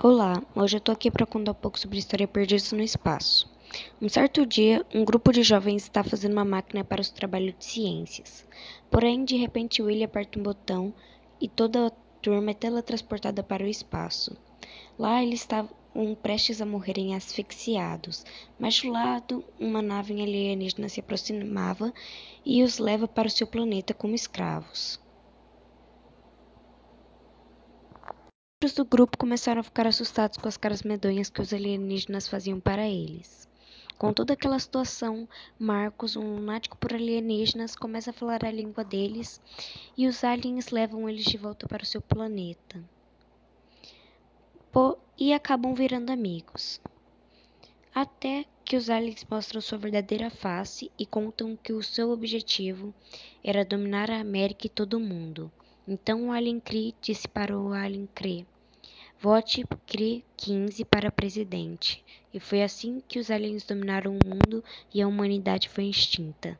Olá, hoje eu tô aqui para contar um pouco sobre a história Perdidos no Espaço. Um certo dia, um grupo de jovens está fazendo uma máquina para o trabalho de ciências. Porém, de repente, Willie aperta um botão e toda a turma é teletransportada para o espaço. Lá, eles estavam prestes a morrerem asfixiados, mas do lado, uma nave alienígena se aproximava e os leva para o seu planeta como escravos. Membros do grupo começaram a ficar assustados com as caras medonhas que os alienígenas faziam para eles. Com toda aquela situação, Marcos, um lunático por alienígenas, começa a falar a língua deles e os aliens levam eles de volta para o seu planeta. Pô, e acabam virando amigos. Até que os aliens mostram sua verdadeira face e contam que o seu objetivo era dominar a América e todo o mundo. Então o Alien Cree disse para o Alien Cree: Vote Cree 15 para presidente. E foi assim que os aliens dominaram o mundo e a humanidade foi extinta.